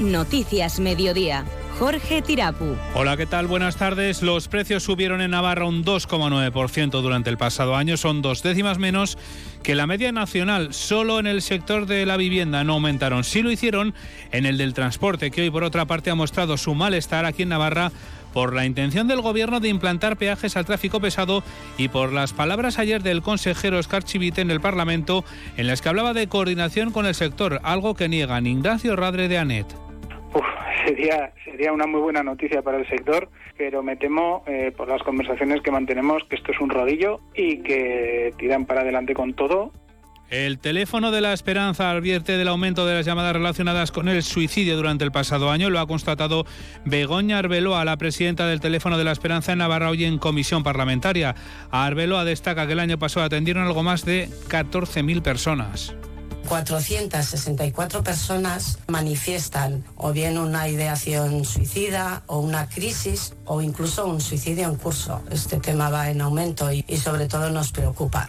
Noticias Mediodía. Jorge Tirapu. Hola, ¿qué tal? Buenas tardes. Los precios subieron en Navarra un 2,9% durante el pasado año. Son dos décimas menos que la media nacional. Solo en el sector de la vivienda no aumentaron. Sí lo hicieron en el del transporte, que hoy por otra parte ha mostrado su malestar aquí en Navarra por la intención del gobierno de implantar peajes al tráfico pesado y por las palabras ayer del consejero Oscar Chivite en el Parlamento en las que hablaba de coordinación con el sector, algo que niegan Ignacio Radre de Anet sería, sería una muy buena noticia para el sector, pero me temo, eh, por las conversaciones que mantenemos, que esto es un rodillo y que tiran para adelante con todo el teléfono de la esperanza advierte del aumento de las llamadas relacionadas con el suicidio durante el pasado año. Lo ha constatado Begoña Arbeloa, la presidenta del teléfono de la esperanza en Navarra, hoy en comisión parlamentaria. Arbeloa destaca que el año pasado atendieron algo más de 14.000 personas. 464 personas manifiestan o bien una ideación suicida o una crisis o incluso un suicidio en curso. Este tema va en aumento y, sobre todo nos preocupa.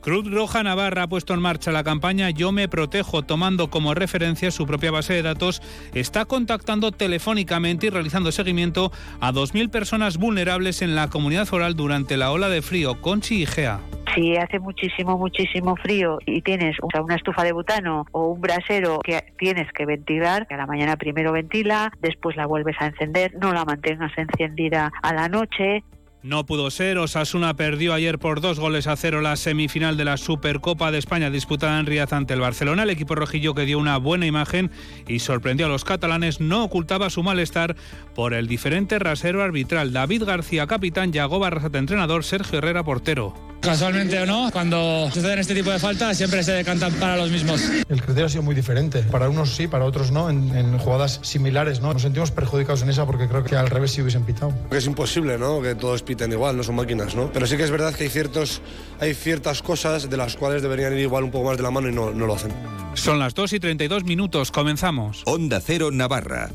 Cruz Roja Navarra ha puesto en marcha la campaña Yo me protejo, tomando como referencia su propia base de datos. Está contactando telefónicamente y realizando seguimiento a 2.000 personas vulnerables en la comunidad foral durante la ola de frío. Conchi y Gea. Si hace muchísimo, muchísimo frío y tienes una estufa de butano o un brasero que tienes que ventilar, que a la mañana primero ventila, después la vuelves a encender, no la mantengas encendida a la noche. No pudo ser, Osasuna perdió ayer por dos goles a cero la semifinal de la Supercopa de España disputada en Riaz ante el Barcelona. El equipo rojillo que dio una buena imagen y sorprendió a los catalanes no ocultaba su malestar por el diferente rasero arbitral. David García, capitán, Yago Barrasate, entrenador, Sergio Herrera, portero. Casualmente o no, cuando suceden este tipo de faltas siempre se decantan para los mismos. El criterio ha sido muy diferente. Para unos sí, para otros no, en, jugadas similares. ¿no? Nos sentimos perjudicados en esa porque creo que al revés sí hubiesen pitado. Es imposible ¿no? que todos piten igual, no son máquinas. ¿no? Pero sí que es verdad que hay, ciertos, hay ciertas cosas de las cuales deberían ir igual un poco más de la mano y no, no lo hacen. Son las 2 y 32 minutos, comenzamos. Onda Cero Navarra.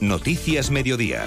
Noticias Mediodía.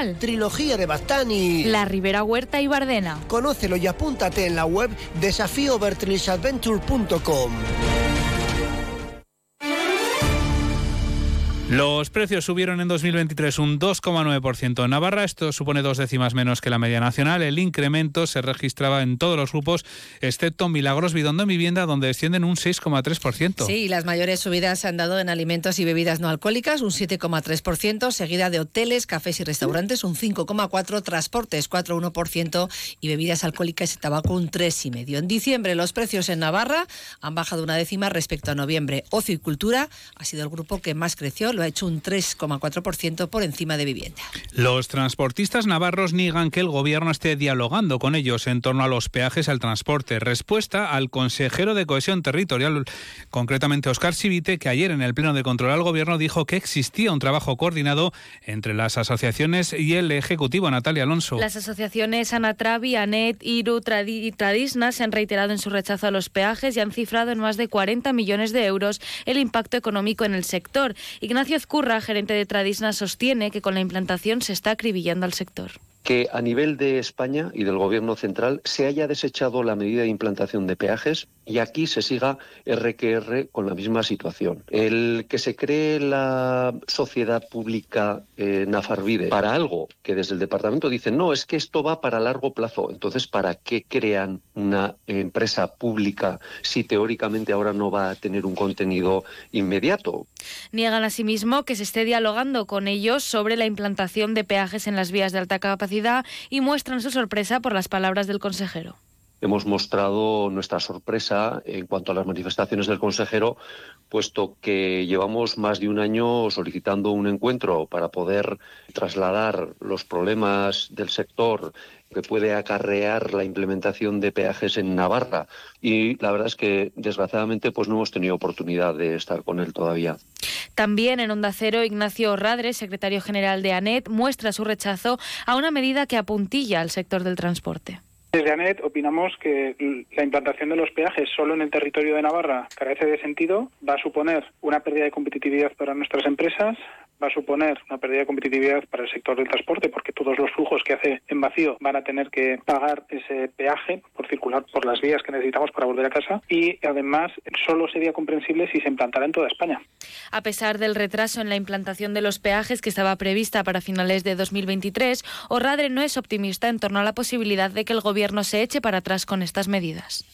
Trilogía de Bastani. La Ribera Huerta y Bardena. Conócelo y apúntate en la web desafíovertrisadventure.com. Los precios subieron en 2023 un 2,9% en Navarra. Esto supone dos décimas menos que la media nacional. El incremento se registraba en todos los grupos, excepto Milagros Bidondo en vivienda, donde descienden un 6,3%. Sí, las mayores subidas se han dado en alimentos y bebidas no alcohólicas, un 7,3%, seguida de hoteles, cafés y restaurantes, un 5,4%, transportes, 4,1% y bebidas alcohólicas y tabaco, un 3,5%. En diciembre, los precios en Navarra han bajado una décima respecto a noviembre. Ocio y cultura ha sido el grupo que más creció ha hecho un 3,4% por encima de vivienda. Los transportistas navarros niegan que el gobierno esté dialogando con ellos en torno a los peajes al transporte. Respuesta al consejero de cohesión territorial, concretamente Oscar Sivite, que ayer en el Pleno de Control al Gobierno dijo que existía un trabajo coordinado entre las asociaciones y el Ejecutivo, Natalia Alonso. Las asociaciones Anatravi, ANET, IRU y Tradisna se han reiterado en su rechazo a los peajes y han cifrado en más de 40 millones de euros el impacto económico en el sector. Ignacio Ignacio gerente de Tradisna, sostiene que con la implantación se está acribillando al sector que a nivel de España y del Gobierno central se haya desechado la medida de implantación de peajes y aquí se siga RQR con la misma situación. El que se cree la sociedad pública eh, Nafarvide para algo que desde el departamento dicen no, es que esto va para largo plazo. Entonces, ¿para qué crean una empresa pública si teóricamente ahora no va a tener un contenido inmediato? Niegan asimismo que se esté dialogando con ellos sobre la implantación de peajes en las vías de alta capacidad y muestran su sorpresa por las palabras del consejero. Hemos mostrado nuestra sorpresa en cuanto a las manifestaciones del consejero, puesto que llevamos más de un año solicitando un encuentro para poder trasladar los problemas del sector que puede acarrear la implementación de peajes en Navarra y la verdad es que desgraciadamente pues no hemos tenido oportunidad de estar con él todavía. También en Onda Cero, Ignacio Radre, secretario general de ANET, muestra su rechazo a una medida que apuntilla al sector del transporte. Desde ANET opinamos que la implantación de los peajes solo en el territorio de Navarra carece de sentido, va a suponer una pérdida de competitividad para nuestras empresas, va a suponer una pérdida de competitividad para el sector del transporte porque todos los flujos que hace en vacío van a tener que pagar ese peaje por circular por las vías que necesitamos para volver a casa y además solo sería comprensible si se implantara en toda España. A pesar del retraso en la implantación de los peajes que estaba prevista para finales de 2023, Orradre no es optimista en torno a la posibilidad de que el gobierno se eche para atrás con estas medidas.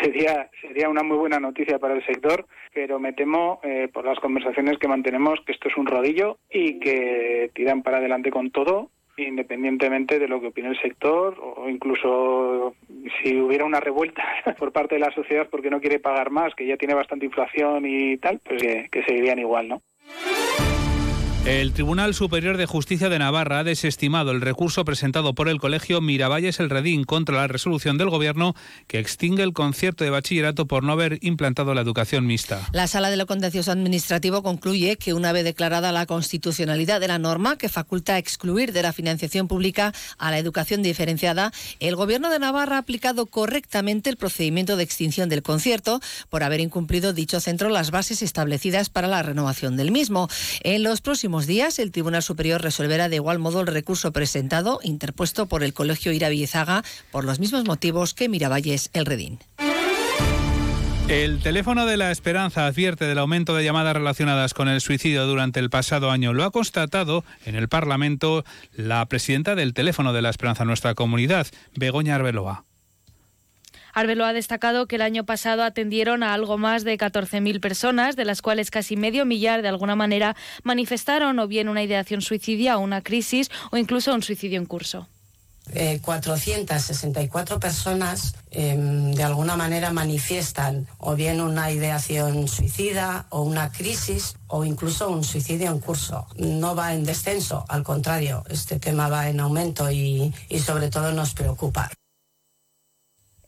Sería, sería una muy buena noticia para el sector, pero me temo, eh, por las conversaciones que mantenemos, que esto es un rodillo y que tiran para adelante con todo independientemente de lo que opine el sector o incluso si hubiera una revuelta por parte de la sociedad porque no quiere pagar más, que ya tiene bastante inflación y tal, pues que, que seguirían igual, ¿no? El Tribunal Superior de Justicia de Navarra ha desestimado el recurso presentado por el Colegio Miravalles El Redín contra la resolución del Gobierno que extingue el concierto de bachillerato por no haber implantado la educación mixta. La Sala de lo Contencioso Administrativo concluye que una vez declarada la constitucionalidad de la norma que faculta excluir de la financiación pública a la educación diferenciada, el Gobierno de Navarra ha aplicado correctamente el procedimiento de extinción del concierto por haber incumplido dicho centro las bases establecidas para la renovación del mismo. En los próximos días, el Tribunal Superior resolverá de igual modo el recurso presentado, interpuesto por el Colegio Ira por los mismos motivos que Miravalles El Redín. El teléfono de la esperanza advierte del aumento de llamadas relacionadas con el suicidio durante el pasado año. Lo ha constatado en el Parlamento la presidenta del teléfono de la esperanza nuestra comunidad, Begoña Arbeloa. Arbelo ha destacado que el año pasado atendieron a algo más de 14.000 personas, de las cuales casi medio millar de alguna manera manifestaron o bien una ideación suicidia o una crisis o incluso un suicidio en curso. 464 eh, personas em, de alguna manera manifiestan o bien una ideación suicida o una crisis o incluso un suicidio en curso. No va en descenso, al contrario, este tema va en aumento y sobre todo nos preocupa.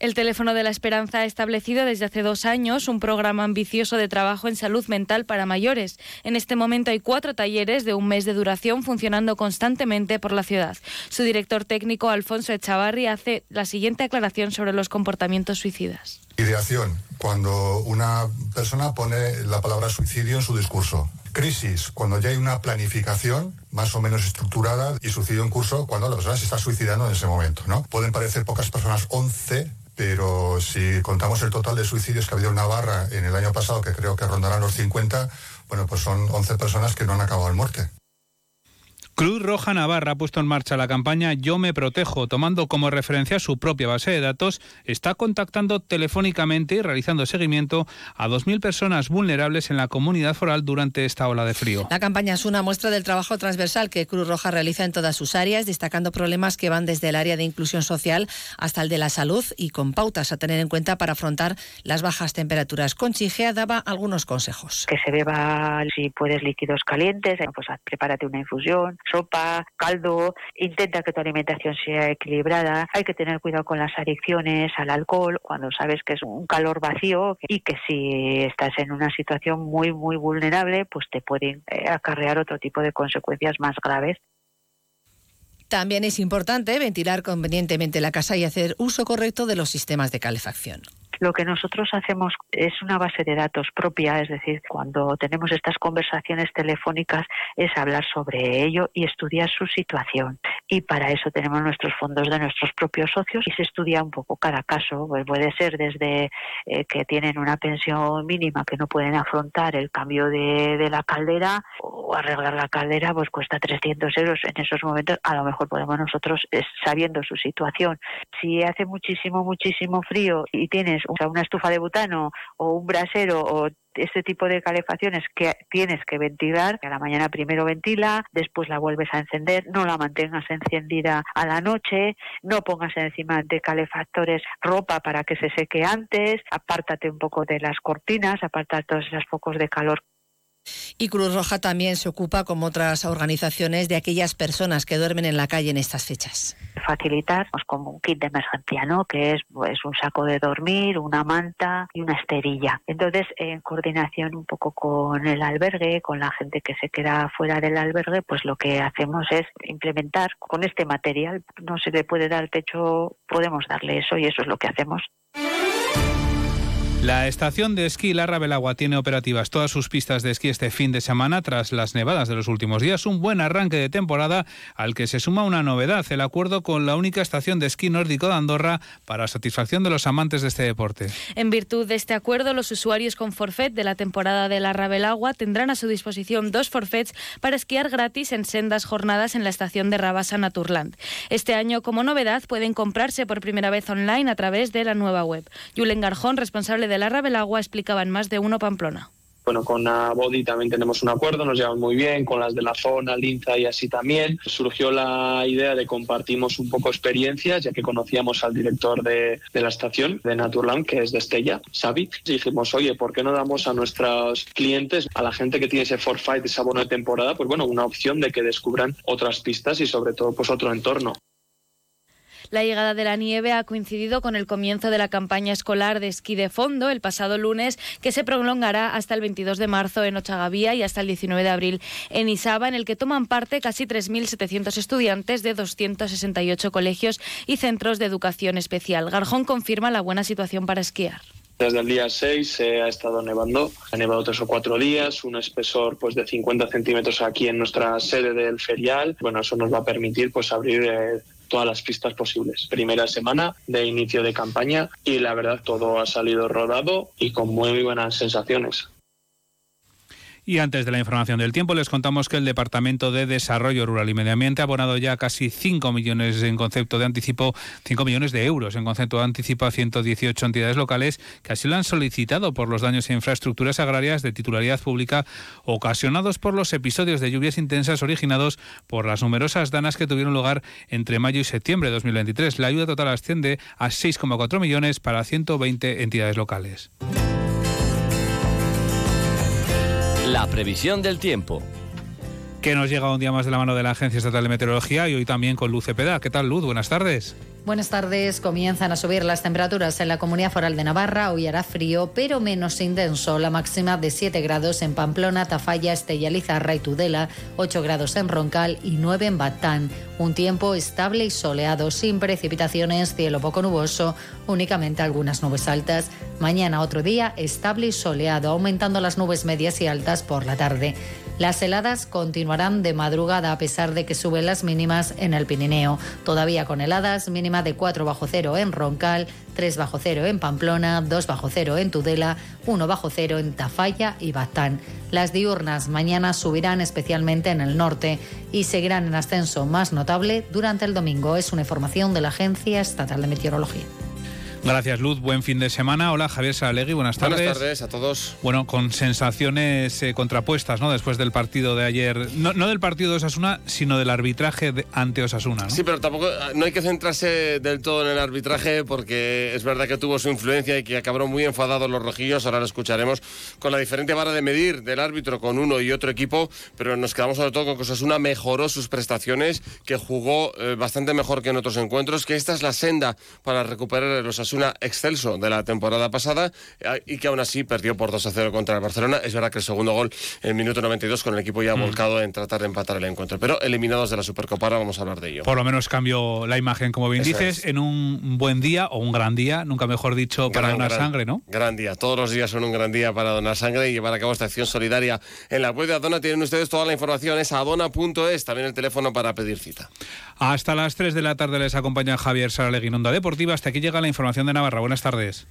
El teléfono de la esperanza ha establecido desde hace dos años un programa ambicioso de trabajo en salud mental para mayores. En este momento hay cuatro talleres de un mes de duración funcionando constantemente por la ciudad. Su director técnico, Alfonso Echavarri, hace la siguiente aclaración sobre los comportamientos suicidas. Ideación, cuando una persona pone la palabra suicidio en su discurso. Crisis, cuando ya hay una planificación más o menos estructurada y suicidio en curso cuando la persona se está suicidando en ese momento. ¿no? Pueden parecer pocas personas, 11 pero si contamos el total de suicidios que ha habido en Navarra en el año pasado, que creo que rondarán los 50, bueno, pues son 11 personas que no han acabado en muerte. Cruz Roja Navarra ha puesto en marcha la campaña Yo me protejo, tomando como referencia su propia base de datos, está contactando telefónicamente y realizando seguimiento a 2.000 personas vulnerables en la comunidad foral durante esta ola de frío. La campaña es una muestra del trabajo transversal que Cruz Roja realiza en todas sus áreas, destacando problemas que van desde el área de inclusión social hasta el de la salud y con pautas a tener en cuenta para afrontar las bajas temperaturas. Conchigea daba algunos consejos. Que se beba, si puedes, líquidos calientes, pues prepárate una infusión, sopa, caldo, intenta que tu alimentación sea equilibrada, hay que tener cuidado con las adicciones al alcohol cuando sabes que es un calor vacío y que si estás en una situación muy, muy vulnerable, pues te pueden eh, acarrear otro tipo de consecuencias más graves. También es importante ventilar convenientemente la casa y hacer uso correcto de los sistemas de calefacción. Lo que nosotros hacemos es una base de datos propia, es decir, cuando tenemos estas conversaciones telefónicas es hablar sobre ello y estudiar su situación. Y para eso tenemos nuestros fondos de nuestros propios socios y se estudia un poco cada caso. Pues puede ser desde eh, que tienen una pensión mínima que no pueden afrontar el cambio de, la caldera o arreglar la caldera pues cuesta 300 euros. En esos momentos a lo mejor podemos nosotros, sabiendo su situación, si hace muchísimo, muchísimo frío y tienes una estufa de butano o un brasero o Este tipo de calefacciones que tienes que ventilar, que a la mañana primero ventila, después la vuelves a encender, no la mantengas encendida a la noche, no pongas encima de calefactores ropa para que se seque antes, apártate un poco de las cortinas, aparta todos esos focos de calor y Cruz Roja también se ocupa, como otras organizaciones, de aquellas personas que duermen en la calle en estas fechas. Facilitar como un kit de emergencia, ¿no? que es pues, un saco de dormir, una manta y una esterilla. Entonces, en coordinación un poco con el albergue, con la gente que se queda fuera del albergue, pues lo que hacemos es implementar con este material. No se le puede dar techo, podemos darle eso y eso es lo que hacemos. La estación de esquí La Rabelagua tiene operativas todas sus pistas de esquí este fin de semana tras las nevadas de los últimos días. Un buen arranque de temporada al que se suma una novedad, el acuerdo con la única estación de esquí nórdico de Andorra para satisfacción de los amantes de este deporte. En virtud de este acuerdo, los usuarios con forfait de la temporada de La Rabelagua tendrán a su disposición dos forfaits para esquiar gratis en sendas jornadas en la estación de Rabasa Naturland. Este año, como novedad, pueden comprarse por primera vez online a través de la nueva web. Julen Garjón, responsable de de la Rabelagua explicaban más de uno Pamplona. Bueno, con Body también tenemos un acuerdo, nos llevamos muy bien, con las de la zona, Linza y así también. Surgió la idea de compartimos un poco experiencias, ya que conocíamos al director de, de la estación de Naturland, que es de Estella, Xavi, y dijimos, oye, ¿por qué no damos a nuestros clientes, a la gente que tiene ese forfait, ese abono de temporada, pues bueno, una opción de que descubran otras pistas y sobre todo pues otro entorno? La llegada de la nieve ha coincidido con el comienzo de la campaña escolar de esquí de fondo el pasado lunes, que se prolongará hasta el 22 de marzo en Ochagavía y hasta el 19 de abril en Isaba, en el que toman parte casi 3.700 estudiantes de 268 colegios y centros de educación especial. Garjón confirma la buena situación para esquiar. Desde el día 6 se ha estado nevando, ha nevado tres o cuatro días, un espesor pues de 50 centímetros aquí en nuestra sede del ferial. Bueno, eso nos va a permitir pues abrir eh, todas las pistas posibles. Primera semana de inicio de campaña y la verdad todo ha salido rodado y con muy buenas sensaciones. Y antes de la información del tiempo, les contamos que el Departamento de Desarrollo Rural y Medio Ambiente ha abonado ya casi 5 millones en concepto de anticipo, 5 millones de euros en concepto de anticipo a 118 entidades locales que así lo han solicitado por los daños a infraestructuras agrarias de titularidad pública ocasionados por los episodios de lluvias intensas originados por las numerosas danas que tuvieron lugar entre mayo y septiembre de 2023. La ayuda total asciende a 6,4 millones para 120 entidades locales. La previsión del tiempo. Que nos llega un día más de la mano de la Agencia Estatal de Meteorología y hoy también con Luz Cepeda. ¿Qué tal, Luz? Buenas tardes. Buenas tardes. Comienzan a subir las temperaturas en la Comunidad Foral de Navarra. Hoy hará frío, pero menos intenso. La máxima de 7 grados en Pamplona, Tafalla, Estella Lizarra y Tudela, 8 grados en Roncal y 9 en Batán. Un tiempo estable y soleado, sin precipitaciones, cielo poco nuboso, únicamente algunas nubes altas. Mañana otro día estable y soleado, aumentando las nubes medias y altas por la tarde. Las heladas continuarán de madrugada a pesar de que suben las mínimas en el Pirineo. Todavía con heladas, mínima de 4 bajo cero en Roncal, 3 bajo cero en Pamplona, 2 bajo cero en Tudela, 1 bajo cero en Tafalla y Batán. Las diurnas mañana subirán especialmente en el norte y seguirán en ascenso más notable durante el domingo. Es una información de la Agencia Estatal de Meteorología. Gracias, Luz. Buen fin de semana. Hola, Javier Saralegui. Buenas tardes. Buenas tardes a todos. Bueno, con sensaciones eh, contrapuestas, ¿no? Después del partido de ayer. No, del partido de Osasuna, sino del arbitraje ante Osasuna, ¿no? Sí, pero tampoco ah, no hay que centrarse del todo en el arbitraje porque es verdad que tuvo su influencia y que acabaron muy enfadados los rojillos. Ahora lo escucharemos con la diferente vara de medir del árbitro con uno y otro equipo, pero nos quedamos sobre todo con que Osasuna mejoró sus prestaciones, que jugó eh, bastante mejor que en otros encuentros, que esta es la senda para recuperar los Osasuna una excelso de la temporada pasada eh, y que aún así perdió por 2 a 0 contra el Barcelona. Es verdad que el segundo gol en el minuto 92 con el equipo ya mm. volcado en tratar de empatar el encuentro. Pero eliminados de la Supercopa, ahora vamos a hablar de ello. Por lo menos cambió la imagen, como bien dices, en un buen día o un gran día, nunca mejor dicho, para donar sangre, ¿no? Gran día. Todos los días son un gran día para donar sangre y llevar a cabo esta acción solidaria. En la web de Adona tienen ustedes toda la información, es adona.es, también el teléfono para pedir cita. Hasta las 3 de la tarde les acompaña Javier Saralegui Onda Deportiva. Hasta aquí llega la información de Navarra. Buenas tardes.